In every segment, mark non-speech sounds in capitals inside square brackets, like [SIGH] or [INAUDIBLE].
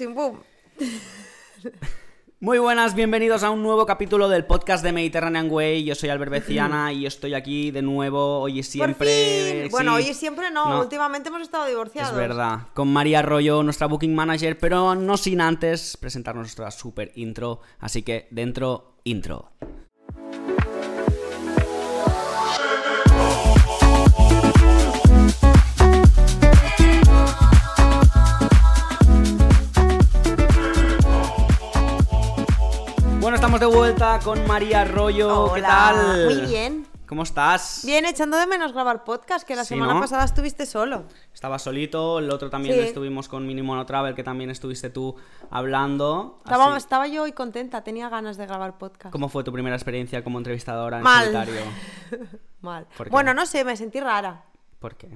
Chimpum. Muy buenas, bienvenidos a un nuevo capítulo del podcast de Mediterranean Way. Yo soy Albert Beciana [CLEARS THROAT] y estoy aquí de nuevo hoy y siempre. Sí, Bueno, hoy y siempre no. No. Últimamente hemos estado divorciados. Es verdad, con María Arroyo, nuestra booking manager, pero no sin antes presentar nuestra super intro. Así que dentro, intro. Estamos de vuelta con María Arroyo. ¿Qué tal? Muy bien. ¿Cómo estás? Bien, echando de menos grabar podcast, que la Sí, semana ¿no? pasada estuviste solo. Estaba solito, el otro también Sí. estuvimos con Mini Mono Travel, que también estuviste tú hablando. Estaba, Así- estaba yo hoy contenta, tenía ganas de grabar podcast. ¿Cómo fue tu primera experiencia como entrevistadora en Mal. solitario? [LAUGHS] Mal. Bueno, no sé, me sentí rara. ¿Por qué?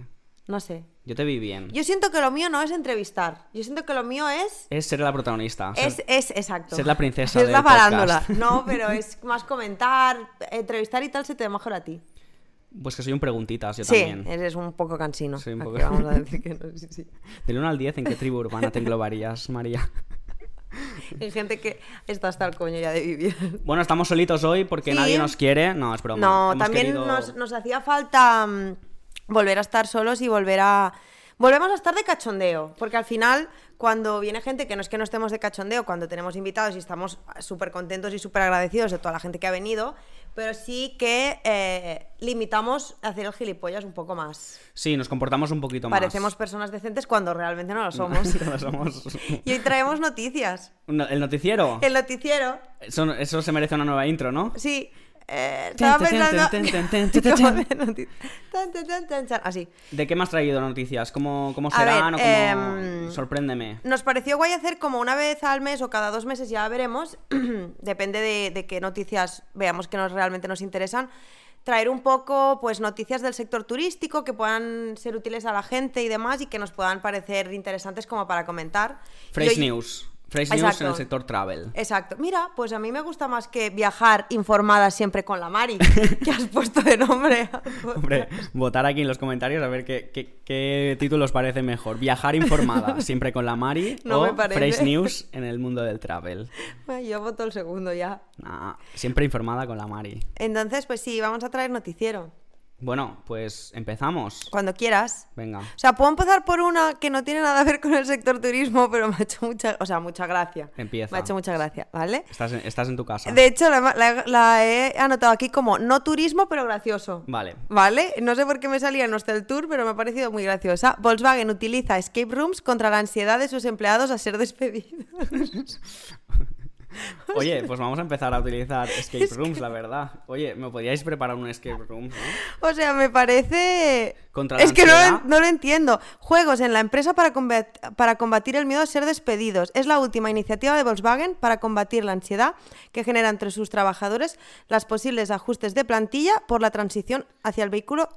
No sé. Yo te vi bien. Yo siento que lo mío no es entrevistar. Yo siento que lo mío es. Es ser la protagonista. ser- Es, es exacto. ser la princesa [LAUGHS] Es del la farándula. No, [LAUGHS] pero es más comentar, entrevistar y tal se te da mejor a ti. Pues que soy un preguntitas, yo Sí, también. eres un poco cansino. Soy un poco- Vamos a [LAUGHS] decir que no, sí, sí. Del 1 al 10, ¿en qué tribu urbana te englobarías, María? Hay gente que está hasta el coño ya de vivir. Bueno, estamos solitos hoy porque Sí. nadie nos quiere. No, es broma. No, Hemos también querido- nos, nos hacía falta mm, volver a estar solos y volver a... Volvemos a estar de cachondeo, porque al final, cuando viene gente que no es que no estemos de cachondeo, cuando tenemos invitados y estamos súper contentos y súper agradecidos de toda la gente que ha venido, pero sí que eh, limitamos a hacer el gilipollas un poco más. Sí, nos comportamos un poquito más. Parecemos personas decentes cuando realmente no lo [LAUGHS] somos. No somos- y hoy traemos noticias. No, ¿El noticiero? El noticiero, Eso, eso se merece una nueva intro, ¿no? sí. Eh, estaba pensando... Así. ¿De qué me has traído noticias? ¿Cómo, cómo A ver, serán o cómo... em, Sorpréndeme. Nos pareció guay hacer como una vez al mes o cada dos meses, ya veremos, [CLEARS THROAT] depende de, de qué noticias veamos que nos, realmente nos interesan, traer un poco pues noticias del sector turístico que puedan ser útiles a la gente y demás y que nos puedan parecer interesantes como para comentar. Fresh hoy- News. Fresh News en el sector travel. Exacto. Mira, pues a mí me gusta más que viajar informada siempre con la Mari, [LAUGHS] que has puesto de nombre. [LAUGHS] Hombre, votar aquí en los comentarios a ver qué, qué, qué título os parece mejor. Viajar informada, [LAUGHS] siempre con la Mari, No o. Fresh News en el mundo del travel. Ay, Yo voto el segundo ya. Nah, siempre informada con la Mari. Entonces, pues sí, vamos a traer noticiero. Bueno, pues empezamos. Cuando quieras. Venga. O sea, puedo empezar por una que no tiene nada que ver con el sector turismo, pero me ha hecho mucha, o sea, mucha gracia. Empieza. Me ha hecho mucha gracia, ¿vale? Estás en, estás en tu casa. De hecho, la, la- la he anotado aquí como no turismo, pero gracioso. Vale. ¿Vale? No sé por qué me salía en Hostel Tour, pero me ha parecido muy graciosa. Volkswagen utiliza escape rooms contra la ansiedad de sus empleados a ser despedidos. [LAUGHS] [LAUGHS] Oye, pues vamos a empezar a utilizar escape rooms, la verdad. Oye, ¿me podríais preparar un escape room? no? O sea, me parece... Contra es que no, lo- no lo entiendo. Juegos en la empresa para, combat- para combatir el miedo a ser despedidos. Es la última iniciativa de Volkswagen para combatir la ansiedad que genera entre sus trabajadores las posibles ajustes de plantilla por la transición hacia el vehículo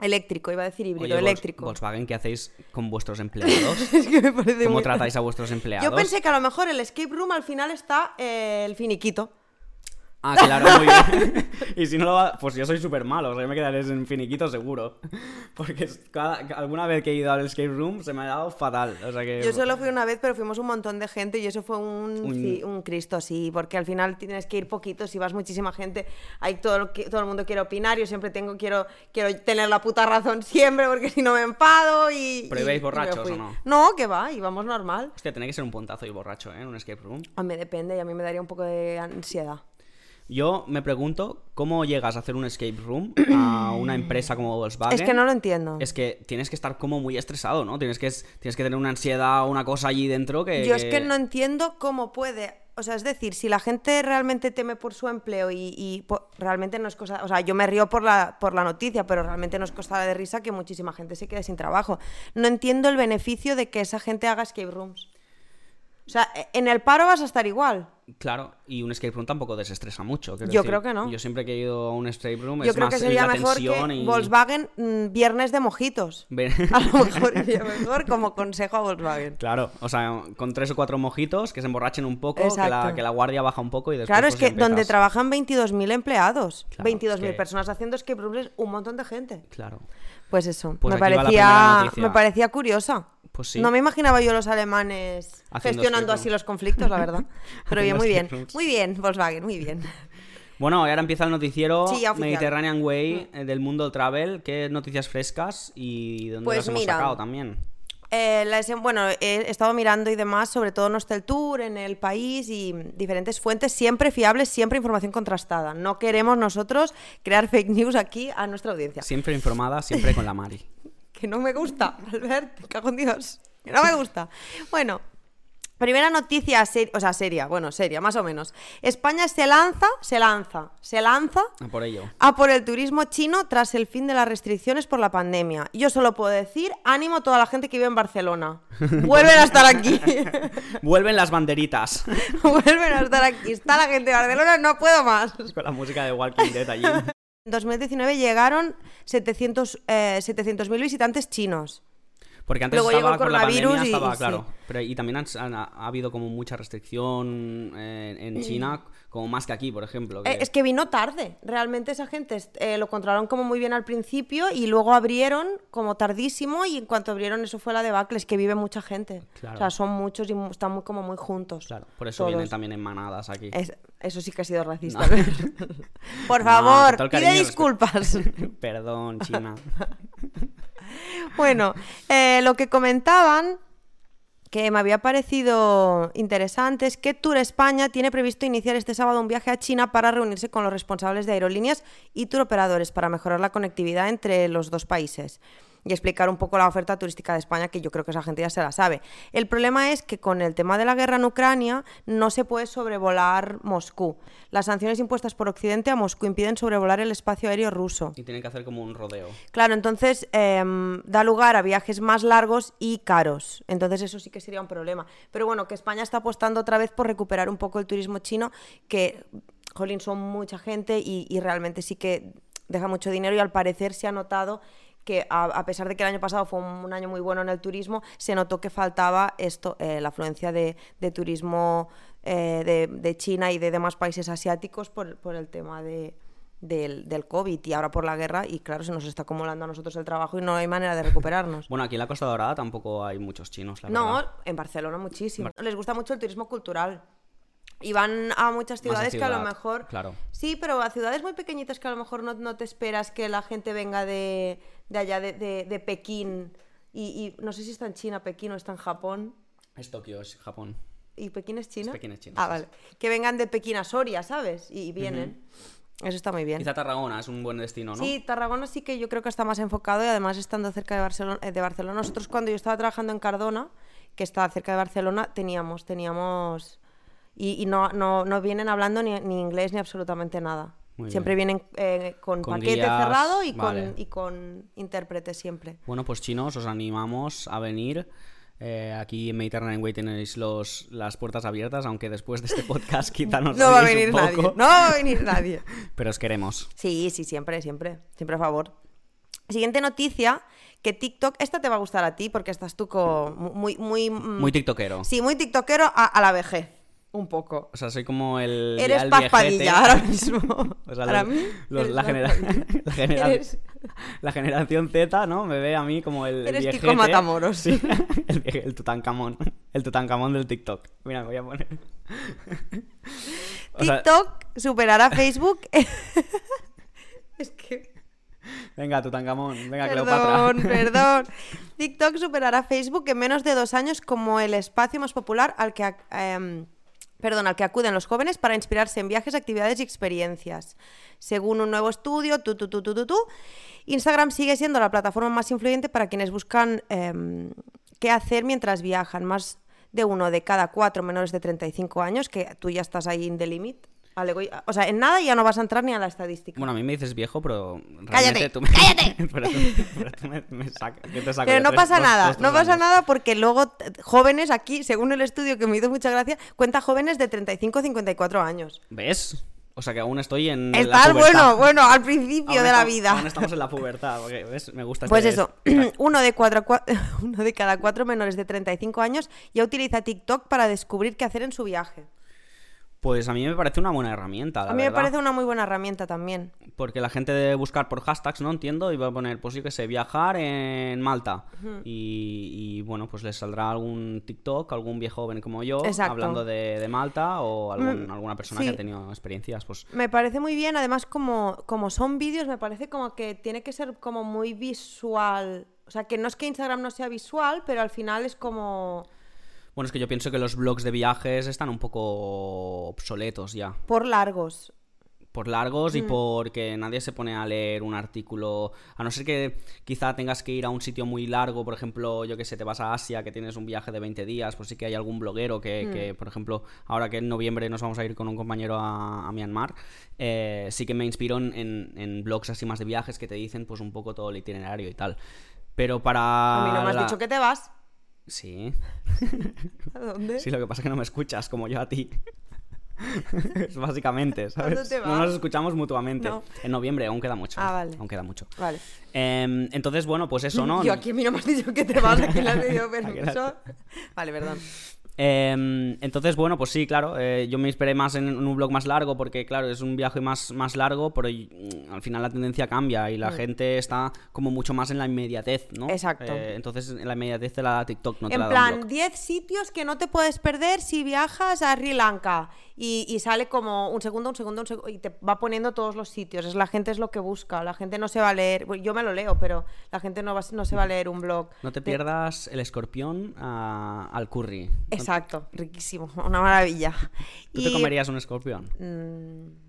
eléctrico. Iba a decir híbrido, Oye, eléctrico. Volkswagen, ¿qué hacéis con vuestros [LAUGHS] empleados? es que me parece ¿Cómo muy- tratáis a vuestros empleados? Yo pensé que a lo mejor el escape room al final está eh, el finiquito. Ah, claro, muy bien. [LAUGHS] y si no lo va... Pues yo soy súper malo, o sea, yo me quedaré en finiquito seguro. Porque cada- alguna vez que he ido al escape room se me ha dado fatal. O sea que... Yo solo fui una vez, pero fuimos un montón de gente y eso fue un, Un- ci- un Cristo, sí, porque al final tienes que ir poquito, si vas muchísima gente, hay todo, lo que- todo el mundo quiere opinar, yo siempre tengo, quiero, quiero tener la puta razón siempre, porque si no me enfado y... ¿Pero ibais borrachos o no? No, que va, íbamos normal. Hostia, tiene que ser un puntazo y borracho, ¿eh? En un escape room. A mí depende y a mí me daría un poco de ansiedad. Yo me pregunto cómo llegas a hacer un escape room a [CLEARS THROAT] una empresa como Volkswagen. Es que no lo entiendo. Es que tienes que estar como muy estresado, ¿no? Tienes que, tienes que tener una ansiedad o una cosa allí dentro que... Yo es que no entiendo cómo puede. O sea, es decir, si la gente realmente teme por su empleo y, y po- realmente no es cosa. O sea, yo me río por la, por la noticia, pero realmente no es cosa de risa que muchísima gente se quede sin trabajo. No entiendo el beneficio de que esa gente haga escape rooms. O sea, e- en el paro vas a estar igual. Claro, y un escape room tampoco desestresa mucho. Yo decir. creo que no. Yo siempre que he ido a un escape room Yo es creo más que sería la mejor que y... Volkswagen mm, viernes de mojitos. [LAUGHS] A lo mejor [LAUGHS] iría mejor como consejo a Volkswagen. Claro, o sea, con tres o cuatro mojitos que se emborrachen un poco, que la, que la guardia baja un poco y después. Claro, es pues, que empiezas. donde trabajan 22.000 empleados, Claro, 22.000 es que- personas haciendo escape rooms un montón de gente. Claro. Pues eso, Pues me, parecía, me parecía curiosa. Pues sí. No me imaginaba yo los alemanes Haciendo gestionando así los conflictos, la verdad. [LAUGHS] Pero bien, muy bien. Muy bien, Volkswagen, muy bien. Bueno, y ahora empieza el noticiero Sí. Mm. Mediterranean Way eh, del mundo travel. ¿Qué noticias frescas y dónde Pues las hemos mira. sacado también? Eh, la bueno, he estado mirando y demás, sobre todo Nostel Tour en el país y diferentes fuentes, siempre fiables, siempre información contrastada. No queremos nosotros crear fake news aquí a nuestra audiencia. Siempre informada, siempre con la Mari. [LAUGHS] Que no me gusta, Albert, cago en Dios. Que no me gusta. Bueno, primera noticia, ser- o sea, seria, bueno, seria, más o menos. España se lanza, se lanza, se lanza A por ello. a por el turismo chino tras el fin de las restricciones por la pandemia. Yo solo puedo decir, ánimo a toda la gente que vive en Barcelona. [LAUGHS] Vuelven a estar aquí. [LAUGHS] Vuelven las banderitas. [LAUGHS] Vuelven a estar aquí. Está la gente de Barcelona, no puedo más. con la música de Walking Dead allí. En 2019 llegaron 700 eh, 700.000 visitantes chinos. Porque antes Luego estaba con la pandemia, y- estaba, y claro. sí. Pero, y también han- han- ha, habido como mucha restricción eh, en China, como más que aquí, por ejemplo. que- Eh, es que vino tarde. Realmente esa gente eh, lo controlaron como muy bien al principio y luego abrieron como tardísimo y en cuanto abrieron eso fue la debacle. Es que vive mucha gente. Claro. O sea, son muchos y están muy como muy juntos. Claro, por eso todos. vienen también en manadas aquí. Es- eso sí que ha sido racista. No. [LAUGHS] Por favor, pide disculpas. [LAUGHS] Perdón, China. [LAUGHS] [LAUGHS] Bueno, eh, lo que comentaban que me había parecido interesante es que Tour España tiene previsto iniciar este sábado un viaje a China para reunirse con los responsables de aerolíneas y tour operadores para mejorar la conectividad entre los dos países y explicar un poco la oferta turística de España, que yo creo que esa gente ya se la sabe. El problema es que con el tema de la guerra en Ucrania no se puede sobrevolar Moscú. Las sanciones impuestas por Occidente a Moscú impiden sobrevolar el espacio aéreo ruso. Y tienen que hacer como un rodeo. Claro, entonces em, da lugar a viajes más largos y caros. Entonces eso sí que sería un problema. Pero bueno, que España está apostando otra vez por recuperar un poco el turismo chino, que, jolín, son mucha gente y, y realmente sí que deja mucho dinero y al parecer se ha notado que a, a pesar de que el año pasado fue un, un año muy bueno en el turismo, se notó que faltaba esto, eh, la afluencia de, de turismo eh, de, de China y de demás países asiáticos por, por el tema de, del, del COVID y ahora por la guerra y claro, se nos está acumulando a nosotros el trabajo y no hay manera de recuperarnos. Bueno, aquí en la Costa Dorada tampoco hay muchos chinos, la no, verdad. en Barcelona muchísimo. Les gusta mucho el turismo cultural. Y van a muchas ciudades que a lo mejor... claro. Sí, pero a ciudades muy pequeñitas que a lo mejor no, no te esperas que la gente venga de, de allá, de, de- de Pekín. Y, y no sé si está en China, Pekín o está en Japón. Es Tokio, es Japón. ¿Y Pekín es China? Pekín es China, Ah, vale. Que vengan de Pekín a Soria, ¿sabes? Y, y vienen. Eso está muy bien. Quizá Tarragona es un buen destino, ¿no? Sí, Tarragona sí que yo creo que está más enfocado y además estando cerca de Barcelona, de Barcelona. Nosotros cuando yo estaba trabajando en Cardona, que está cerca de Barcelona, teníamos, teníamos... Y, y no, no, no vienen hablando ni, ni inglés ni absolutamente nada. Muy siempre vienen eh, con, Con paquete guías, cerrado y, vale. con, y con intérprete siempre. Bueno, pues chinos, os animamos a venir. Eh, aquí en Mediterranean Way tenéis los, las puertas abiertas, aunque después de este [LAUGHS] podcast quizá nos No va a venir nadie. No va a venir nadie. [LAUGHS] Pero os queremos. Sí, sí, siempre, siempre. Siempre a favor. Siguiente noticia, que TikTok, esta te va a gustar a ti porque estás tú con muy, muy, mm, Muy tiktokero. Sí, muy tiktokero a, a la vejez, un poco. O sea, soy como el. Eres el Paz viejete. Padilla ahora mismo. [LAUGHS] O sea, Para los- mí, los- la, genera- [LAUGHS] la genera- Eres- la generación Z, ¿no? Me ve a mí como el. Eres viejete. Kiko Matamoros. Sí, [LAUGHS] el, el Tutankamón. El Tutankamón del TikTok. Mira, me voy a poner. O sea, TikTok superará Facebook. es que. venga, Tutankamón. Venga, Perdón, Cleopatra. perdón. TikTok superará Facebook en menos de dos años como el espacio más popular al que, em, perdón, al que acuden los jóvenes para inspirarse en viajes, actividades y experiencias. Según un nuevo estudio, tu, tu, tu, tu, tu, tu, Instagram sigue siendo la plataforma más influyente para quienes buscan em, qué hacer mientras viajan. Más de uno de cada cuatro menores de 35 años, que tú ya estás ahí in the limit. Vale, voy- o sea, en nada ya no vas a entrar ni a la estadística. Bueno, a mí me dices viejo, pero. realmente Cállate, tú me- cállate. [LAUGHS] pero tú, pero tú me, me sacas. ¿Qué te saco Pero no Tres- pasa dos- nada, dos, no pasa años. nada porque luego jóvenes aquí, según el estudio que me hizo mucha gracia, cuenta jóvenes de 35 54 años. ¿Ves? O sea que aún estoy en. la Estar pubertad. bueno, bueno, al principio Aún de la vida. Aún estamos en la pubertad, porque, ¿ves? Me gusta Pues este- eso, uno de, cuatro, cua- [LAUGHS] uno de cada cuatro menores de 35 años ya utiliza TikTok para descubrir qué hacer en su viaje. Pues a mí me parece una buena herramienta, la A mí me parece una muy buena herramienta también. porque la gente debe buscar por hashtags, ¿no? Entiendo, y va a poner, pues yo que sé, viajar en Malta. y, y, bueno, pues les saldrá algún TikTok, algún viejo joven como yo, Exacto. hablando de, de Malta, o algún- Mm, alguna persona sí. que ha tenido experiencias, pues Me parece muy bien, además como, como son vídeos, me parece como que tiene que ser como muy visual. O sea, que no es que Instagram no sea visual, pero al final es como Bueno, es que yo pienso que los blogs de viajes están un poco obsoletos ya. por largos. Por largos Mm. y porque nadie se pone a leer un artículo. A no ser que quizá tengas que ir a un sitio muy largo, por ejemplo, yo que sé, te vas a Asia, que tienes un viaje de 20 días, pues sí que hay algún bloguero que, Mm. que, por ejemplo, ahora que en noviembre nos vamos a ir con un compañero a, a Myanmar, eh, sí que me inspiro en, en- blogs así más de viajes que te dicen pues un poco todo el itinerario y tal. Pero para... A mí no me has la- dicho que te vas. Sí, [LAUGHS] ¿A dónde? Sí, lo que pasa es que no me escuchas como yo a ti. [LAUGHS] Es Básicamente, ¿sabes? ¿Dónde te No nos escuchamos mutuamente. No. En noviembre, aún queda mucho. Ah, vale. Aún queda mucho. Vale. Em, entonces, bueno, pues eso, ¿no? [LAUGHS] Yo aquí a mí no me has dicho que te vas, aquí le has pedido permiso. Vale, perdón. Em, entonces, bueno, pues sí, claro, eh, yo me inspiré más en, un blog más largo porque, claro, es un viaje más, más largo, pero mm, al final la tendencia cambia y la gente está como mucho más en la inmediatez, ¿no? Mm. Exacto. Eh, entonces, en la inmediatez te la da TikTok, no te en la da un plan, blog. 10 sitios que no te puedes perder si viajas a Sri Lanka. Y, y sale como un segundo, un segundo, un segundo. Y te va poniendo todos los sitios. Es la gente es lo que busca. La gente no se va a leer. Yo me lo leo, pero la gente no, va, no se va a leer un blog. No te de- pierdas el escorpión ah, al curry. No- Exacto, riquísimo. Una maravilla. ¿Tú te comerías un escorpión? mm,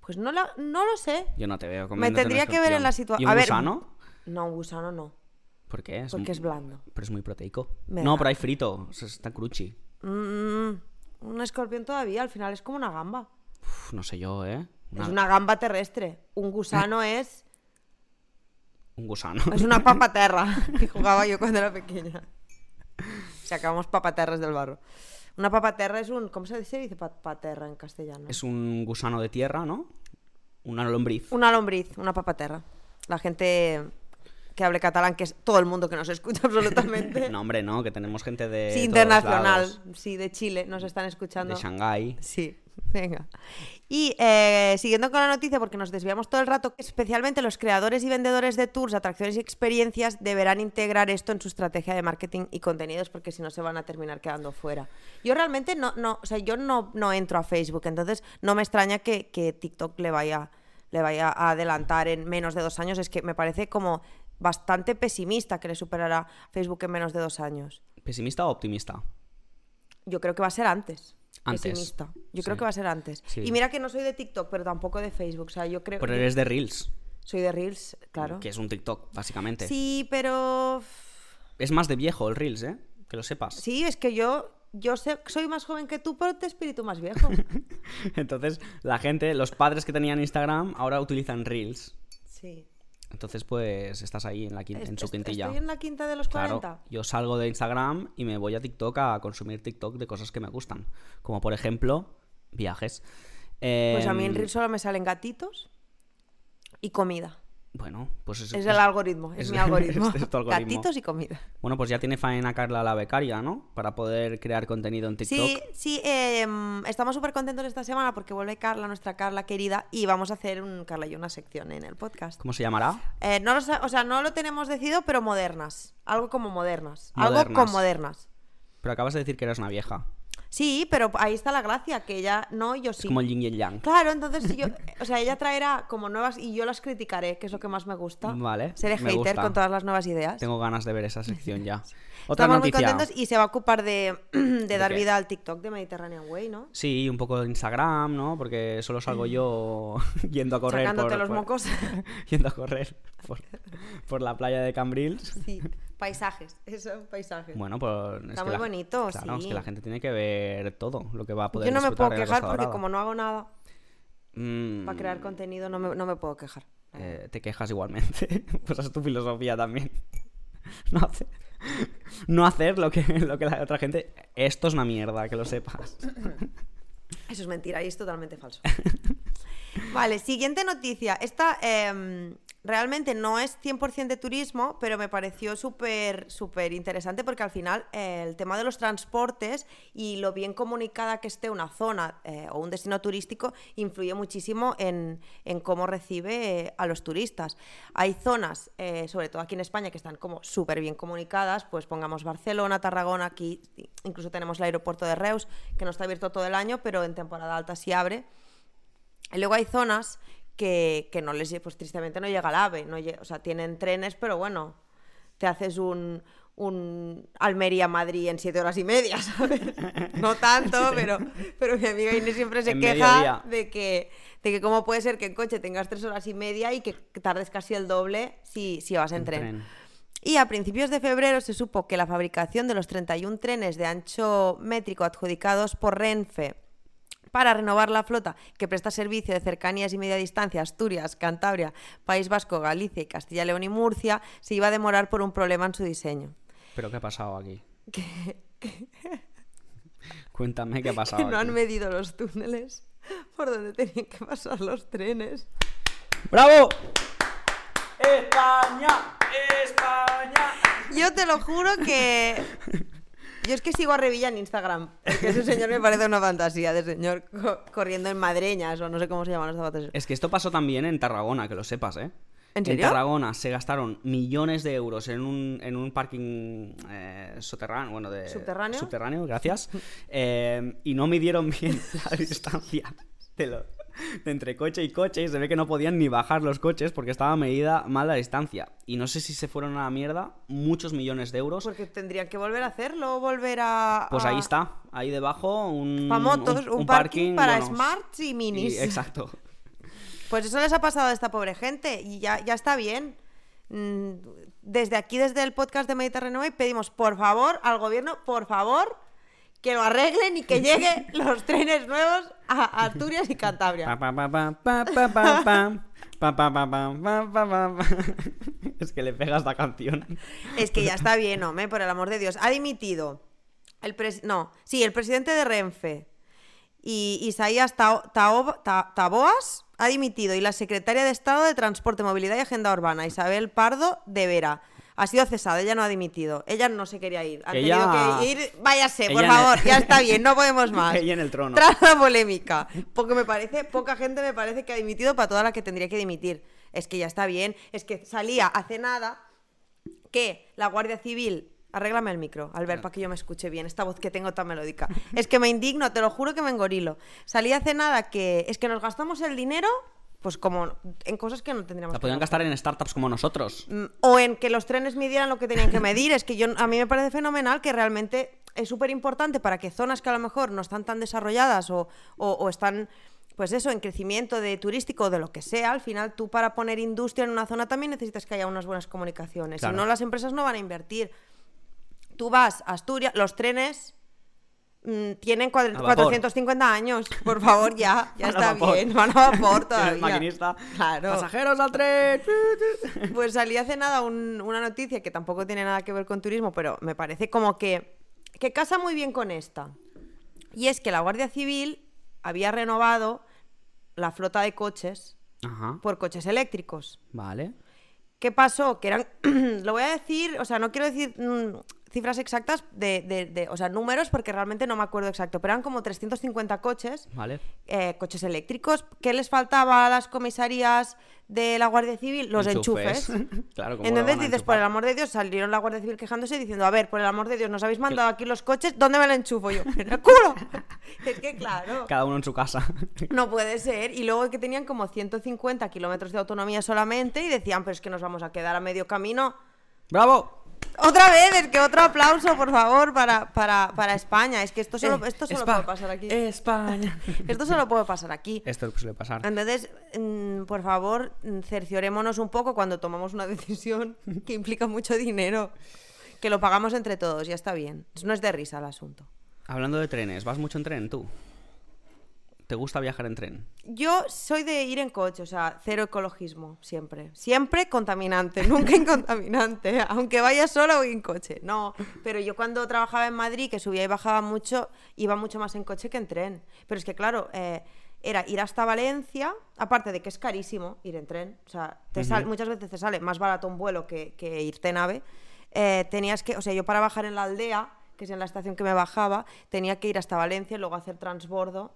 Pues no, la- no lo sé. Yo no te veo Me un tendría que ver en la situación. ¿Y un ver, gusano? No, un gusano no. ¿Por qué? Es Porque es blando. Pero es muy proteico. Me no, da. pero hay frito. o sea, está crunchy. Mm, un escorpión todavía, al final es como una gamba. Uf, no sé yo, ¿eh? Una- Es una gamba terrestre. Un gusano [LAUGHS] es. Un gusano. Es una papaterra [LAUGHS] que jugaba yo cuando era pequeña. Sacamos papaterras del barro. Una papaterra es un. ¿Cómo se dice, dice papaterra en castellano? Es un gusano de tierra, ¿no? Una lombriz. Una lombriz, una papaterra. La gente que hable catalán, que es todo el mundo que nos escucha [LAUGHS] absolutamente. [LAUGHS] No, hombre, no, que tenemos gente de. sí, todos internacional. lados. Sí, de Chile nos están escuchando. De Shanghái. Sí, [LAUGHS] venga. Y eh, siguiendo con la noticia, porque nos desviamos todo el rato, especialmente los creadores y vendedores de tours, atracciones y experiencias deberán integrar esto en su estrategia de marketing y contenidos, porque si no se van a terminar quedando fuera. Yo realmente no, no, o sea, yo no, no entro a Facebook, entonces no me extraña que, que TikTok le vaya, le vaya a adelantar en menos de dos años. Es que me parece como bastante pesimista que le superará Facebook en menos de dos años. ¿Pesimista o optimista? Yo creo que va a ser antes. Antes. Pesimista. Yo creo que va a ser antes. Sí. Y mira que no soy de TikTok, pero tampoco de Facebook. O sea, yo creo Pero eres de Reels, soy de Reels, claro. que es un TikTok, básicamente. Sí, pero Es más de viejo el Reels, ¿eh? Que lo sepas. sí, es que yo yo sé, soy más joven que tú, pero te espíritu más viejo. [LAUGHS] Entonces, la gente, los padres que tenían Instagram, ahora utilizan Reels. Sí. Entonces, pues estás ahí en, la quin- en su quintilla. Estoy en la quinta de los Claro, 40. yo salgo de Instagram y me voy a TikTok a consumir TikTok de cosas que me gustan. Como por ejemplo, viajes. Pues a mí en Em, Reels solo me salen gatitos y comida. Bueno, pues es, Es el algoritmo, es, es- mi [LAUGHS] algoritmo. [LAUGHS] es tu algoritmo. Gatitos y comida. Bueno, pues ya tiene faena Carla la becaria, ¿no? Para poder crear contenido en TikTok. Sí, sí, eh, estamos súper contentos esta semana porque vuelve Carla, nuestra Carla querida, y vamos a hacer un Carla y una sección en el podcast. ¿Cómo se llamará? Eh, no lo, o sea, no lo tenemos decidido, pero modernas. Algo como modernas. Algo Modernas. con modernas. Pero acabas de decir que eres una vieja. Sí, pero ahí está la gracia, que ella no, yo Es sí. como el yin y el yang. Claro, entonces si yo, [LAUGHS] o sea, ella traerá como nuevas y yo las criticaré, que es lo que más me gusta. Vale, Seré hater gusta. con todas las nuevas ideas. Tengo ganas de ver esa sección ya. [LAUGHS] Otra Estamos noticia. muy contentos y se va a ocupar [CLEARS THROAT] de, de dar qué? vida al TikTok de Mediterranean Way, ¿no? Sí, un poco de Instagram, ¿no? Porque solo salgo yo [LAUGHS] yendo a correr. Sacándote por- los por- mocos. yendo a correr por, por la playa de Cambrils. Sí, paisajes, eso, paisajes. Bueno, pues. es Está que muy la- bonito, Claro, es que la gente tiene que ver todo lo que va a poder Yo no me puedo quejar porque Dorada. como no hago nada Mm, para crear contenido, no me, no me puedo quejar. eh, te quejas igualmente. [LAUGHS] pues esa es tu filosofía también. [LAUGHS] no hacer, no hacer lo que, lo que la otra gente. Esto es una mierda, que lo sepas. Eso es mentira y es totalmente falso. [LAUGHS] vale, siguiente noticia. Esta, em, realmente no es 100% de turismo, pero me pareció súper súper interesante porque al final eh, el tema de los transportes y lo bien comunicada que esté una zona eh, o un destino turístico influye muchísimo en, en cómo recibe eh, a los turistas. Hay zonas, sobre todo aquí en España, que están como súper bien comunicadas, pues pongamos Barcelona, Tarragona, aquí incluso tenemos el aeropuerto de Reus, que no está abierto todo el año, pero en temporada alta sí abre. Y luego hay zonas que, que no les, pues tristemente no llega el AVE, no lle- o sea, tienen trenes, pero bueno, te haces un, un Almería-Madrid en siete horas y media, [LAUGHS] ¿sabes? No tanto, pero, pero mi amiga Inés siempre se En queja de que, de que cómo puede ser que en coche tengas tres horas y media y que tardes casi el doble si, si vas en, En tren. tren. Y a principios de febrero se supo que la fabricación de los 31 trenes de ancho métrico adjudicados por Renfe para renovar la flota que presta servicio de cercanías y media distancia a Asturias, Cantabria, País Vasco, Galicia y Castilla, León y Murcia se iba a demorar por un problema en su diseño. ¿Pero qué ha pasado aquí? [LAUGHS] Que, Cuéntame qué ha que pasado [LAUGHS] no han medido los túneles por donde tenían que pasar los trenes. ¡Bravo! ¡España! ¡España! Yo te lo juro que. [LAUGHS] Yo es que sigo a Revilla en Instagram. Porque ese señor me parece una fantasía de señor co- corriendo en madreñas o no sé cómo se llaman los zapatos. Es que esto pasó también en Tarragona, que lo sepas, ¿eh? ¿En serio? Tarragona se gastaron millones de euros en un, en un parking eh, soterráneo, bueno, de... ¿Subterráneo? Subterráneo, gracias. [LAUGHS] Eh, y no midieron bien la distancia de, lo- de entre coche y coche y se ve que no podían ni bajar los coches porque estaba medida mal la distancia. Y no sé si se fueron a la mierda muchos millones de euros. Porque tendrían que volver a hacerlo, volver a. Pues ahí está, ahí debajo un... Motos, un, parking, para smarts y y- minis. exacto. [LAUGHS] Pues eso les ha pasado a esta pobre gente y ya, ya está bien. Mm, Desde aquí, desde el podcast de Mediterráneo pedimos por favor al gobierno, por favor, que lo arreglen y que [LAUGHS] lleguen los trenes nuevos a Asturias y Cantabria. Es que le pega esta canción. Es que ya está bien, hombre, por el amor de Dios. Ha dimitido el pres- no, sí, el presidente de Renfe y Isaías Tao- Tao- Ta- Taboas ha dimitido y la secretaria de Estado de Transporte, Movilidad y Agenda Urbana, Isabel Pardo de Vera, ha sido cesada. Ella no ha dimitido. Ella no se quería ir. Ha Ella- tenido que ir. Váyase, por el- favor, ya está [LAUGHS] bien, no podemos más. Ella en el trono. Tras la polémica. Porque me parece, poca gente me parece que ha dimitido para toda la que tendría que dimitir. Es que ya está bien. Es que salía hace nada que la Guardia Civil. Arréglame el micro, Albert, para que yo me escuche bien, esta voz que tengo tan melódica. Es que me indigno, te lo juro que me engorilo. Salí hace nada que es que nos gastamos el dinero, pues como en cosas que no tendríamos La que podían gastar en startups como nosotros. Mm, o en que los trenes midieran lo que tenían que medir. Es que yo, a mí me parece fenomenal que realmente es súper importante para que zonas que a lo mejor no están tan desarrolladas o, o- o están, pues eso, en crecimiento de turístico o de lo que sea, al final tú para poner industria en una zona también necesitas que haya unas buenas comunicaciones. Claro. Si no, las empresas no van a invertir. Tú vas a Asturias, los trenes tienen A vapor. 450 años, por favor, ya, [LAUGHS] ya está vapor. bien, van a vapor [LAUGHS] El todavía. maquinista. Claro. Pasajeros al tren. [LAUGHS] Pues salí hace nada un- una noticia que tampoco tiene nada que ver con turismo, pero me parece como que, que casa muy bien con esta. Y es que la Guardia Civil había renovado la flota de coches Ajá. por coches eléctricos. Vale. ¿Qué pasó? Que eran, [CLEARS THROAT] lo voy a decir, o sea, no quiero decir mm, cifras exactas de, de- de- o sea, números porque realmente no me acuerdo exacto, pero eran como 350 coches Vale. eh, coches eléctricos. ¿Qué les faltaba a las comisarías de la Guardia Civil? Los enchufes. [LAUGHS] claro, ¿cómo lo Entonces dices, por el amor de Dios, salieron la Guardia Civil quejándose diciendo, a ver, por el amor de Dios, nos habéis mandado aquí los coches, ¿dónde me lo enchufo yo? [LAUGHS] ¡En el culo! [LAUGHS] es que claro, Cada uno en su casa. no puede ser. Y luego que tenían como 150 kilómetros de autonomía solamente y decían, pero es que nos vamos a quedar a medio camino. ¡Bravo! Otra vez, es que otro aplauso, por favor, para, para, para España. Es que esto solo, Eh, esto solo puede pasar aquí. España. [LAUGHS] Esto solo puede pasar aquí. Esto suele pasar. Entonces, mm, por favor, mm, cerciorémonos un poco cuando tomamos una [LAUGHS] decisión que implica mucho dinero. Que lo pagamos entre todos, ya está bien. No es de risa el asunto. Hablando de trenes, ¿vas mucho en tren tú? ¿Te gusta viajar en tren? Yo soy de ir en coche, o sea, cero ecologismo, siempre. Siempre contaminante, [LAUGHS] nunca incontaminante. Aunque vaya sola o en coche. No, pero yo cuando trabajaba en Madrid, que subía y bajaba mucho, iba mucho más en coche que en tren. Pero es que, claro, eh, era ir hasta Valencia, aparte de que es carísimo ir en tren, o sea, te sal- muchas veces te sale más barato un vuelo que, que irte en ave, eh, tenías que, o sea, yo para bajar en la aldea, que es en la estación que me bajaba, tenía que ir hasta Valencia y luego hacer transbordo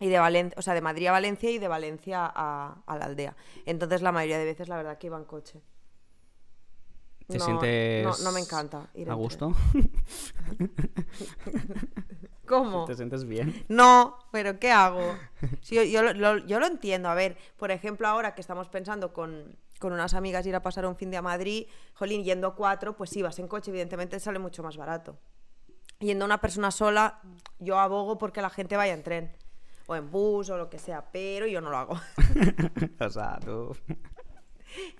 y de Valencia, o sea, de Madrid a Valencia y de Valencia a, a la aldea. Entonces la mayoría de veces la verdad que iba en coche. ¿Te No, sientes no, no me encanta ir a en gusto? [LAUGHS] ¿Cómo? ¿Te sientes bien? No, pero ¿qué hago? Sí, yo, yo lo- lo, yo lo entiendo. A ver, por ejemplo, ahora que estamos pensando con, con unas amigas ir a pasar un fin de a Madrid, jolín, yendo cuatro, pues si vas en coche, evidentemente sale mucho más barato. Yendo una persona sola, yo abogo porque la gente vaya en tren. O en bus o lo que sea, pero yo no lo hago. [LAUGHS] o sea, tú...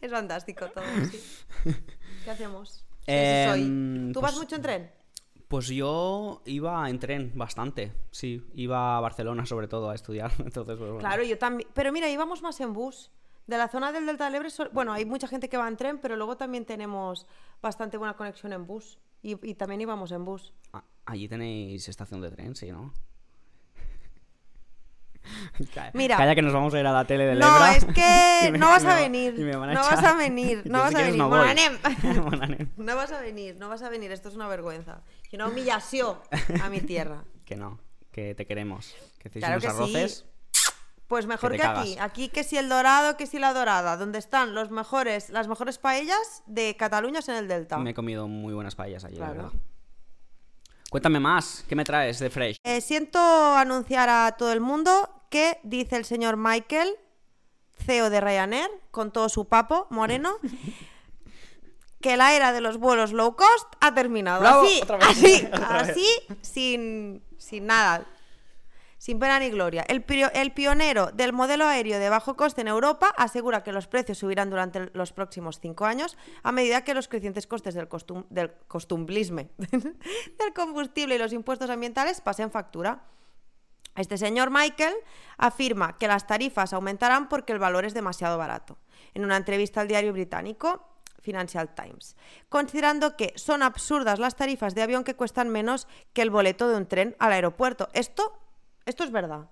es fantástico todo, sí. [LAUGHS] ¿Qué hacemos? Em, sí soy. ¿Tú vas pues- mucho en tren? Pues yo iba en tren bastante, sí. Iba a Barcelona sobre todo a estudiar. [LAUGHS] Entonces, pues, bueno. Claro, yo también. Pero mira, íbamos más en bus. De la zona del Delta del Ebre, bueno, hay mucha gente que va en tren, pero luego también tenemos bastante buena conexión en bus. Y, y también íbamos en bus. Ah, allí tenéis estación de tren, sí, ¿no? Mira. Calla que nos vamos a ir a la tele del No, es que [LAUGHS] me- no vas a venir, no echar. vas a venir, [LAUGHS] Yo no si vas a venir. [LAUGHS] no vas a venir, no vas a venir. Esto es una vergüenza. Y una humillación a mi tierra. Que no, que te queremos. Que hacéis Claro que sí. arroces. Pues mejor te que, aquí. Aquí que si el dorado, que si la dorada. Donde están los mejores, las mejores paellas de Cataluña es en el Delta. Me he comido muy buenas paellas allí, la verdad. Cuéntame más, ¿qué me traes de Fresh? Eh, siento anunciar a todo el mundo que dice el señor Michael, CEO de Ryanair, con todo su papo moreno, [LAUGHS] que la era de los vuelos low cost ha terminado. ¡Bravo! Así, así, [LAUGHS] así, sin, sin nada. Sin pena ni gloria. El, pio- el pionero del modelo aéreo de bajo coste en Europa asegura que los precios subirán durante los próximos cinco años a medida que los crecientes costes del, costum- del costumbrisme, [LAUGHS] del combustible y los impuestos ambientales pasen factura. Este señor Michael afirma que las tarifas aumentarán porque el valor es demasiado barato. En una entrevista al diario británico Financial Times, considerando que son absurdas las tarifas de avión que cuestan menos que el boleto de un tren al aeropuerto. Esto, esto es verdad.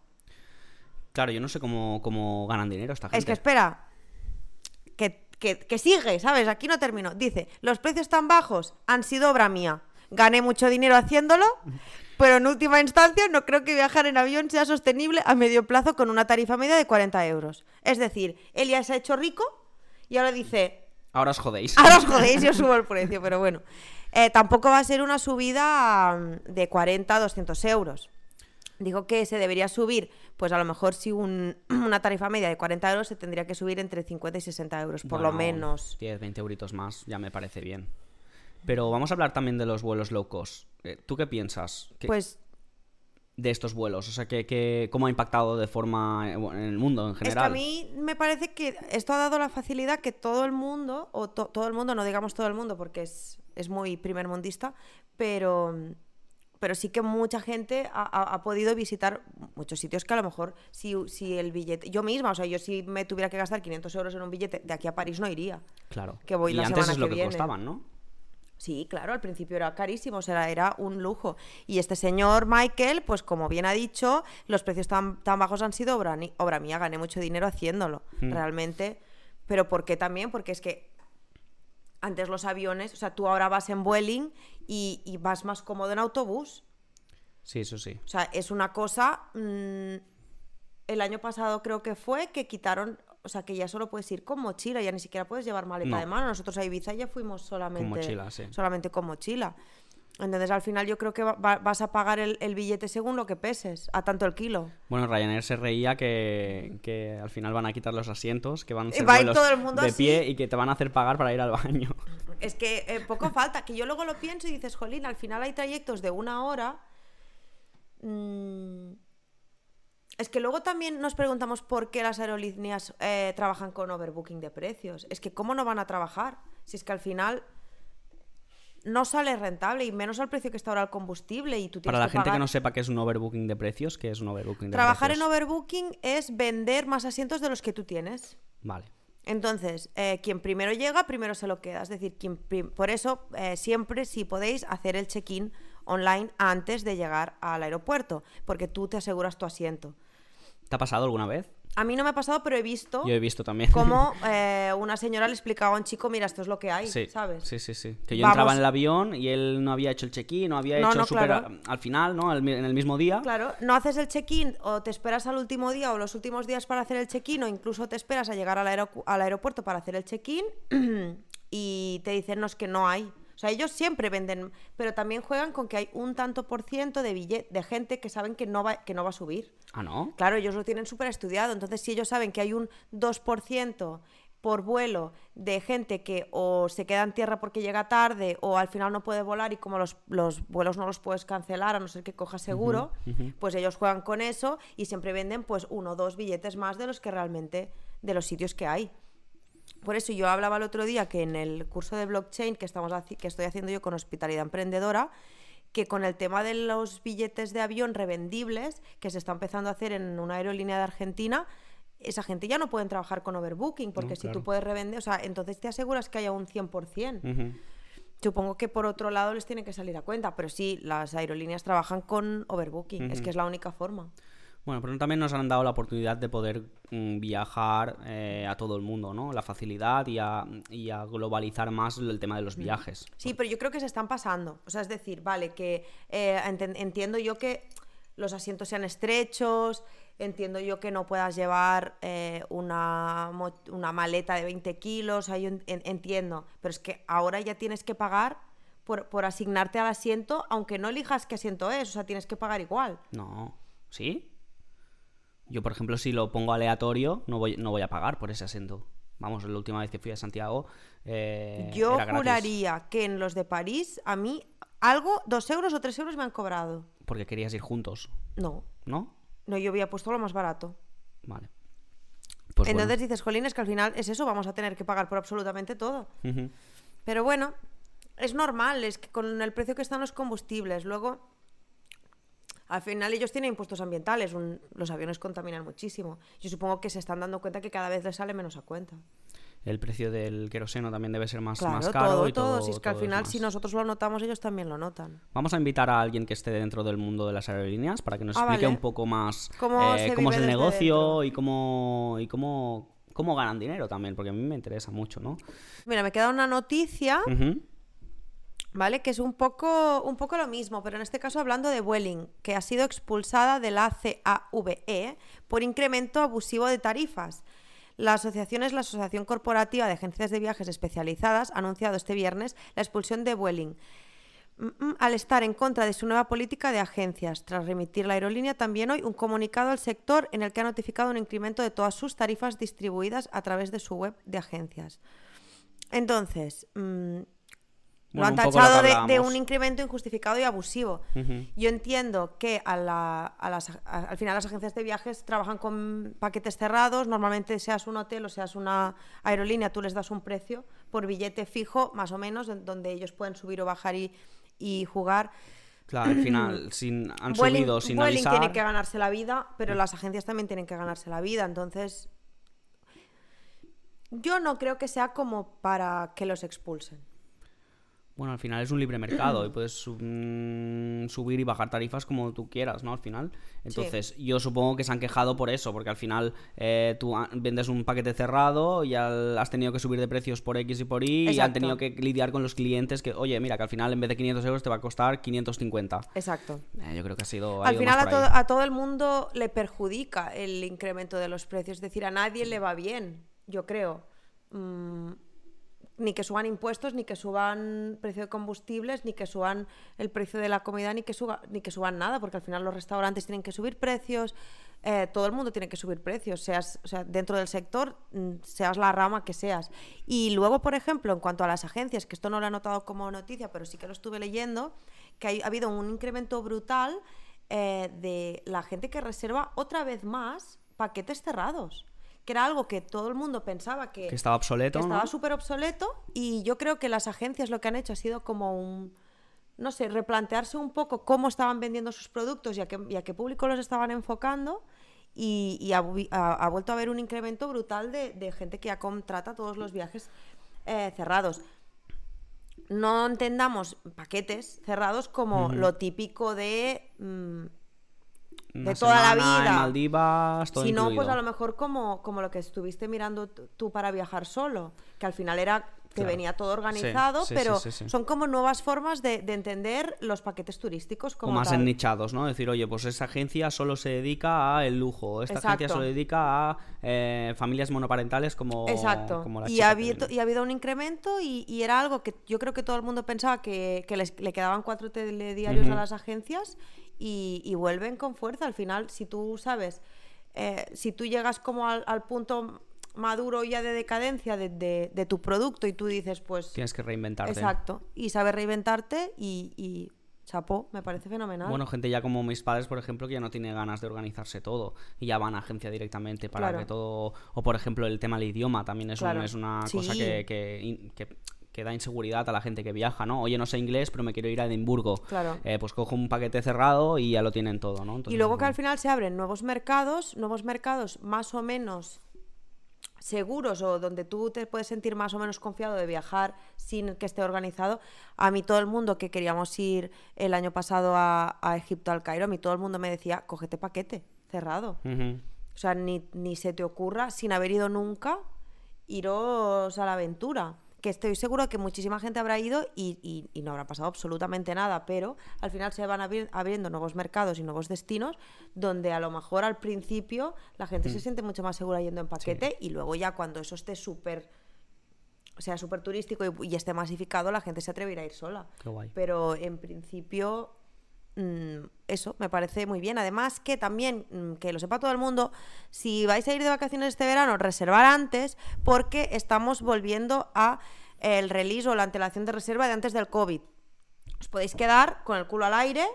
Claro, yo no sé cómo, cómo ganan dinero esta gente. Es que espera, que, que- que sigue, ¿sabes? Aquí no termino. Dice, los precios tan bajos han sido obra mía. Gané mucho dinero haciéndolo, [LAUGHS] pero en última instancia no creo que viajar en avión sea sostenible a medio plazo con una tarifa media de 40 euros. Es decir, él ya se ha hecho rico y ahora dice, Ahora os jodéis. ahora os [LAUGHS] jodéis, yo subo el precio, pero bueno. Eh, tampoco va a ser una subida mm, de 40 a 200 euros. Digo que se debería subir, pues a lo mejor si un- [CLEARS THROAT] una tarifa media de 40 euros se tendría que subir entre 50 y 60 euros, por lo menos. 10, 20 euritos más, ya me parece bien. Pero vamos a hablar también de los vuelos low cost. Eh, ¿Tú qué piensas que- Pues de estos vuelos? O sea, que, que- ¿cómo ha impactado de forma en el mundo en es que general? a mí me parece que esto ha dado la facilidad que todo el mundo, o to- todo el mundo, no digamos todo el mundo porque es, es muy primer mundista, pero, pero sí que mucha gente ha, ha- ha podido visitar muchos sitios que a lo mejor si, si el billete, yo misma, o sea, yo si me tuviera que gastar 500 euros en un billete de aquí a París no iría. Claro. que voy y la antes semana es lo que costaban, ¿no? Sí, claro, al principio era carísimo, o sea, era un lujo. Y este señor Michael, pues como bien ha dicho, los precios tan, tan bajos han sido obra, obra mía, gané mucho dinero haciéndolo, Mm. realmente. Pero ¿por qué también? Porque es que antes los aviones, o sea, tú ahora vas en Vueling y, y vas más cómodo en autobús. Sí, eso sí. O sea, es una cosa... mm, el año pasado creo que fue que quitaron... O sea, que ya solo puedes ir con mochila, ya ni siquiera puedes llevar maleta No. de mano. Nosotros a Ibiza ya fuimos solamente mochila, sí. solamente con mochila. Entonces, al final yo creo que va- va- vas a pagar el, el billete según lo que peses, a tanto el kilo. Bueno, Ryanair se reía que, que al final van a quitar los asientos, que van a ser va todo el mundo de así. pie y que te van a hacer pagar para ir al baño. [LAUGHS] Es que eh, poco falta, que yo luego lo pienso y dices, jolín, al final hay trayectos de una hora. Mm, Es que luego también nos preguntamos por qué las aerolíneas eh, trabajan con overbooking de precios. Es que cómo no van a trabajar si es que al final no sale rentable y menos al precio que está ahora el combustible y tú tienes Para la que gente que no sepa qué es un overbooking de precios, ¿qué es un overbooking de Trabajar en overbooking es vender más asientos de los que tú tienes. Vale. Entonces, eh, quien primero llega, primero se lo queda. Es decir, quien prim- por eso eh, siempre, si podéis, hacer el check-in online antes de llegar al aeropuerto, porque tú te aseguras tu asiento. ¿Te ha pasado alguna vez? A mí no me ha pasado, pero he visto Yo he visto también. cómo [LAUGHS] eh, una señora le explicaba a un chico, mira, esto es lo que hay, Sí, ¿sabes? Sí, sí, sí. Que yo Vamos. entraba en el avión y él no había hecho el check-in, no había No, hecho no, super- claro. al final, ¿no? En el mismo día. Claro, no haces el check-in o te esperas al último día o los últimos días para hacer el check-in o incluso te esperas a llegar al, aeropu- al aeropuerto para hacer el check-in [CLEARS THROAT] y te dicen no, es que no hay. O sea, ellos siempre venden, pero también juegan con que hay un tanto por ciento de, billet de gente que saben que no va, que no va a subir. Ah, ¿no? Claro, ellos lo tienen súper estudiado. Entonces, si ellos saben que hay un 2% por vuelo de gente que o se queda en tierra porque llega tarde o al final no puede volar y como los, los vuelos no los puedes cancelar a no ser que cojas seguro, pues ellos juegan con eso y siempre venden pues uno o dos billetes más de los que realmente, de los sitios que hay. Por eso yo hablaba el otro día que en el curso de blockchain que, estamos que estoy haciendo yo con Hospitalidad Emprendedora, que con el tema de los billetes de avión revendibles que se está empezando a hacer en una aerolínea de Argentina, esa gente ya no pueden trabajar con overbooking, porque No, si tú puedes revender, o sea, entonces te aseguras que haya un 100%. Ujú. Supongo que por otro lado les tiene que salir a cuenta, pero sí, las aerolíneas trabajan con overbooking, es que es la única forma. Bueno, pero también nos han dado la oportunidad de poder mm, viajar eh, a todo el mundo, ¿no? La facilidad y a, y a globalizar más el tema de los viajes. Sí, pero yo creo que se están pasando. O sea, es decir, vale, que eh, entiendo yo que los asientos sean estrechos, entiendo yo que no puedas llevar eh, una, una maleta de 20 kilos, ahí en- entiendo, pero es que ahora ya tienes que pagar por, por asignarte al asiento, aunque no elijas qué asiento es, o sea, tienes que pagar igual. No. ¿Sí? Yo, por ejemplo, si lo pongo aleatorio, no voy, no voy a pagar por ese asiento. Vamos, la última vez que fui a Santiago. eh, yo era gratis, juraría que en los de París, a mí, algo, dos euros o tres euros me han cobrado. Porque querías ir juntos, No, ¿no? no, yo había puesto lo más barato. Vale. Pues bueno. Entonces dices, Jolín, es que al final es eso, vamos a tener que pagar por absolutamente todo. Pero bueno, es normal, es que con el precio que están los combustibles, luego, al final ellos tienen impuestos ambientales, un- los aviones contaminan muchísimo. Yo supongo que se están dando cuenta que cada vez les sale menos a cuenta. El precio del queroseno también debe ser más, Claro, más caro. todo, y todo. todo. Si es que al final, si nosotros lo notamos, ellos también lo notan. Vamos a invitar a alguien que esté dentro del mundo de las aerolíneas para que nos Ah, explique vale. un poco más Cómo eh, cómo es el negocio dentro. y cómo y cómo cómo ganan dinero también, porque a mí me interesa mucho, ¿no? Mira, me queda una noticia. ¿Vale? Que es un poco, un poco lo mismo, pero en este caso hablando de Vueling, que ha sido expulsada de la CAVE por incremento abusivo de tarifas. La asociación es la Asociación Corporativa de Agencias de Viajes Especializadas, ha anunciado este viernes la expulsión de Vueling. mm, mm, al estar en contra de su nueva política de agencias, tras remitir la aerolínea también hoy un comunicado al sector en el que ha notificado un incremento de todas sus tarifas distribuidas a través de su web de agencias. Entonces, mm, lo han lo tachado de, un incremento injustificado y abusivo. Yo entiendo que a la- a las- a- al final las agencias de viajes trabajan con paquetes cerrados, normalmente seas un hotel o seas una aerolínea, tú les das un precio por billete fijo, más o menos, en donde ellos pueden subir o bajar y, y jugar. Claro, al final [CLEARS THROAT] sin han Vueling- subido sin Vueling avisar. tiene que ganarse la vida, pero las agencias también tienen que ganarse la vida, entonces yo no creo que sea como para que los expulsen. Bueno, al final es un libre mercado y puedes sub- mm, subir y bajar tarifas como tú quieras, ¿no? Al final. Entonces, yo supongo que se han quejado por eso, porque al final eh, tú vendes un paquete cerrado y al- has tenido que subir de precios por X y por Y y han tenido que lidiar con los clientes que, oye, mira, que al final en vez de 500 euros te va a costar 550. Exacto. Eh, yo creo que ha sido. ha Al final a todo el mundo le perjudica el incremento de los precios, es decir, a nadie le va bien, yo creo. Mm, ni que suban impuestos, ni que suban precio de combustibles, ni que suban el precio de la comida, ni que, suba, ni que suban nada, porque al final los restaurantes tienen que subir precios, eh, todo el mundo tiene que subir precios, seas, o sea, dentro del sector, mm, seas la rama que seas. Y luego, por ejemplo, en cuanto a las agencias, que esto no lo he notado como noticia, pero sí que lo estuve leyendo, que hay- ha habido un incremento brutal eh, de la gente que reserva otra vez más paquetes cerrados, que era algo que todo el mundo pensaba que, Que estaba obsoleto, que estaba ¿no? súper obsoleto y yo creo que las agencias lo que han hecho ha sido como un, no sé, replantearse un poco cómo estaban vendiendo sus productos y a qué, y a qué público los estaban enfocando y, y ha, vi- ha- ha vuelto a haber un incremento brutal de, de gente que ya contrata todos los viajes eh, cerrados. No entendamos paquetes cerrados como lo típico de... mm, Una de toda la vida. En Maldivas, todo si no, pues a lo mejor como, como lo que estuviste mirando tú para viajar solo, que al final era que Claro. venía todo organizado, sí, pero sí, sí, sí. son como nuevas formas de, de entender los paquetes turísticos o como más tal. ennichados, ¿no? Decir, oye, pues esa agencia solo se dedica a el lujo, esta agencia Exacto. solo dedica a eh, familias monoparentales como, Exacto. como la y, chica ha habido, y ha habido un incremento y, y era algo que yo creo que todo el mundo pensaba que, que les, le quedaban cuatro telediarios a las agencias y, y vuelven con fuerza. Al final, si tú sabes, eh, si tú llegas como al, al punto maduro ya de decadencia de, de- de tu producto y tú dices, pues... Tienes que reinventarte. Exacto. Y sabes reinventarte y, y chapó, me parece fenomenal. Bueno, gente ya como mis padres, por ejemplo, que ya no tiene ganas de organizarse todo y ya van a agencia directamente para Claro. que todo... O por ejemplo, el tema del idioma también es, un- Claro. es una cosa que- que da inseguridad a la gente que viaja, ¿no? Oye, no sé inglés, pero me quiero ir a Edimburgo. Claro. Eh, pues cojo un paquete cerrado y ya lo tienen todo, ¿no? Entonces, Y luego que al final se abren nuevos mercados, nuevos mercados más o menos seguros o donde tú te puedes sentir más o menos confiado de viajar sin que esté organizado. A mí todo el mundo que queríamos ir el año pasado a, a Egipto, al Cairo, a mí todo el mundo me decía, cógete paquete, cerrado. O sea, ni, ni se te ocurra, sin haber ido nunca, iros a la aventura. Que estoy seguro que muchísima gente habrá ido y, y- y no habrá pasado absolutamente nada, pero al final se van abri- abriendo nuevos mercados y nuevos destinos donde a lo mejor al principio la gente Mm. se siente mucho más segura yendo en paquete y luego ya cuando eso esté súper, sea, súper turístico y, y esté masificado, la gente se atreverá a ir sola. Qué guay. Pero en principio, mm, eso me parece muy bien. Además, que también, mm, que lo sepa todo el mundo, si vais a ir de vacaciones este verano, reservar antes, porque estamos volviendo a el release o la antelación de reserva de antes del COVID. Os podéis quedar con el culo al aire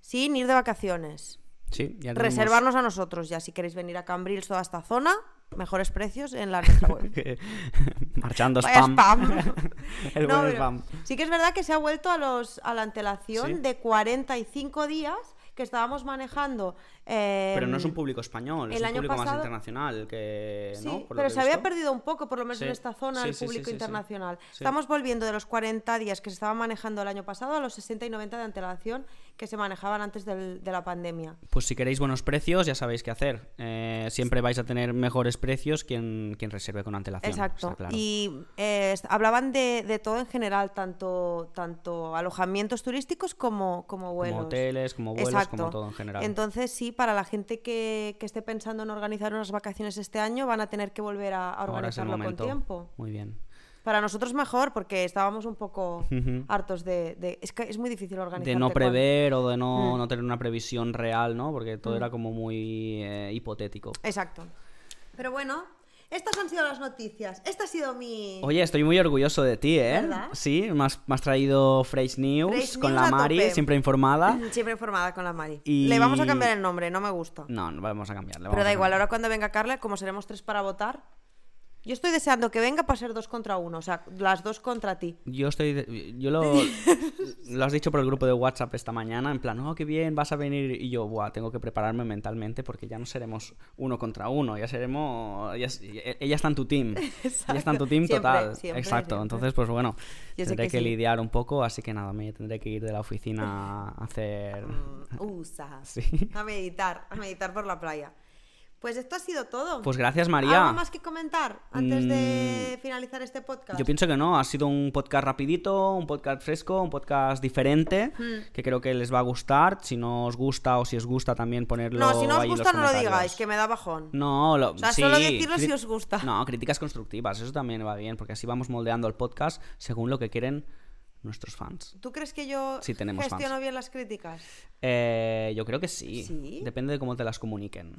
sin ir de vacaciones. Sí, ya Reservarnos a nosotros ya si queréis venir a Cambrils toda esta zona, mejores precios en la nuestra web. [LAUGHS] Marchando Vaya spam. spam. [LAUGHS] El No, buen spam. Sí que es verdad que se ha vuelto a los a la antelación Sí. de 45 días que estábamos manejando. eh, Pero no es un público español, es el un año público más pasado- internacional que... Sí, ¿no? Pero que se había perdido un poco, por lo menos en esta zona, Sí, el público internacional. Estamos volviendo de los 40 días que se estaban manejando el año pasado a los 60 y 90 de antelación que se manejaban antes del- de la pandemia. Pues si queréis buenos precios, ya sabéis qué hacer. Eh, siempre vais a tener mejores precios quien, quien reserve con antelación. Exacto. claro. Y eh, hablaban de, de todo en general, tanto, tanto alojamientos turísticos como, como vuelos. Como hoteles, como vuelos, Exacto. como todo en general. Entonces, sí, para la gente que, que esté pensando en organizar unas vacaciones este año, van a tener que volver a, organizarlo con tiempo. Muy bien. Para nosotros mejor, porque estábamos un poco Ujú. hartos de, de- Es que es muy difícil organizar. De no prever o de no, Mm. no tener una previsión real, ¿no? Porque todo era como muy eh, hipotético. Exacto. Pero bueno, estas han sido las noticias. Esta ha sido mi... Oye, estoy muy orgulloso de ti, ¿eh? ¿Verdad? Sí, me has, me has traído Fresh News Fresh con News la Mari, tope. siempre informada. [CLEARS THROAT] Siempre informada con la Mari. Y- Le vamos a cambiar el nombre, no me gusta. No, no vamos a cambiarle. Pero da igual, ahora cuando venga Carla, como seremos tres para votar, yo estoy deseando que venga para ser dos contra uno, o sea, las dos contra ti. Yo estoy. Yo lo. [LAUGHS] lo has dicho por el grupo de WhatsApp esta mañana, en plan, oh, qué bien, vas a venir. Y yo, buah, tengo que prepararme mentalmente porque ya no seremos uno contra uno, ya seremos. es- ella está en tu team. Ella está en tu team Siempre, total. siempre, Exacto. siempre. Entonces, pues bueno, Yo tendré que que, sí. lidiar un poco, así que nada, me tendré que ir de la oficina a [LAUGHS] hacer. Mm, Usa. [LAUGHS] Sí. A meditar, a meditar por la playa. Pues esto ha sido todo. Pues gracias, María. ¿Algo más que comentar antes de finalizar este podcast? Yo pienso que no, ha sido un podcast rapidito, un podcast fresco, un podcast diferente, Hmm. que creo que les va a gustar. Si no os gusta o si os gusta también ponerlo No, si no os ahí gusta no lo digáis, que me da bajón. No, lo, O sea, sí, solo decirlo cri- si os gusta. No, críticas constructivas, eso también va bien, porque así vamos moldeando el podcast según lo que quieren nuestros fans. ¿Tú crees que yo Sí, tenemos gestiono fans. bien las críticas? Eh, yo creo que sí. ¿Sí? Depende de cómo te las comuniquen.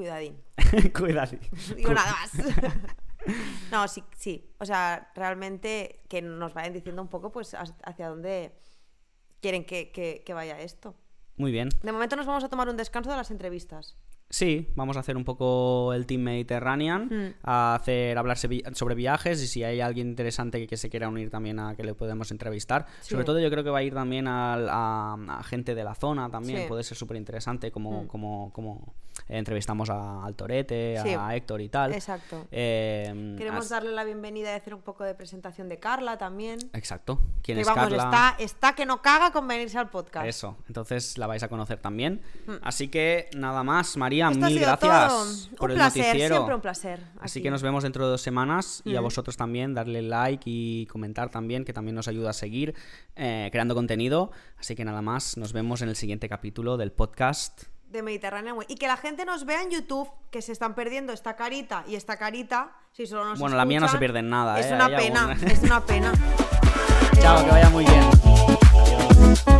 Cuidadín. [LAUGHS] Cuidado. No [LAUGHS] digo nada más. [LAUGHS] no, sí, sí. O sea, realmente que nos vayan diciendo un poco pues hacia dónde quieren que, que- que vaya esto. Muy bien. De momento nos vamos a tomar un descanso de las entrevistas. Sí, vamos a hacer un poco el Team Mediterranean, Mm. a hacer hablar sobre viajes y si hay alguien interesante que, se quiera unir también a que le podemos entrevistar. Sí. Sobre todo yo creo que va a ir también a, a gente de la zona también, Sí. puede ser súper interesante como, Mm. como, como entrevistamos a Altorete, Sí. a Héctor y tal. Exacto. Eh, Queremos darle la bienvenida y hacer un poco de presentación de Carla también. Exacto. ¿Quién Que es vamos, Carla? está, está que no caga con venirse al podcast. Eso, entonces la vais a conocer también. Así que nada más, María. Esto mil gracias todo. por un el placer, noticiero. siempre un placer. Así que nos vemos dentro de dos semanas y a Mm. vosotros también darle like y comentar también, que también nos ayuda a seguir eh, creando contenido. Así que nada más, nos vemos en el siguiente capítulo del podcast. De Mediterráneo Way. Y que la gente nos vea en YouTube, que se están perdiendo esta carita y esta carita, si solo nos Bueno, la mía no se pierde en nada, Es ¿eh? una Hay pena, alguna- es una pena. [LAUGHS] Chao, que vaya muy bien.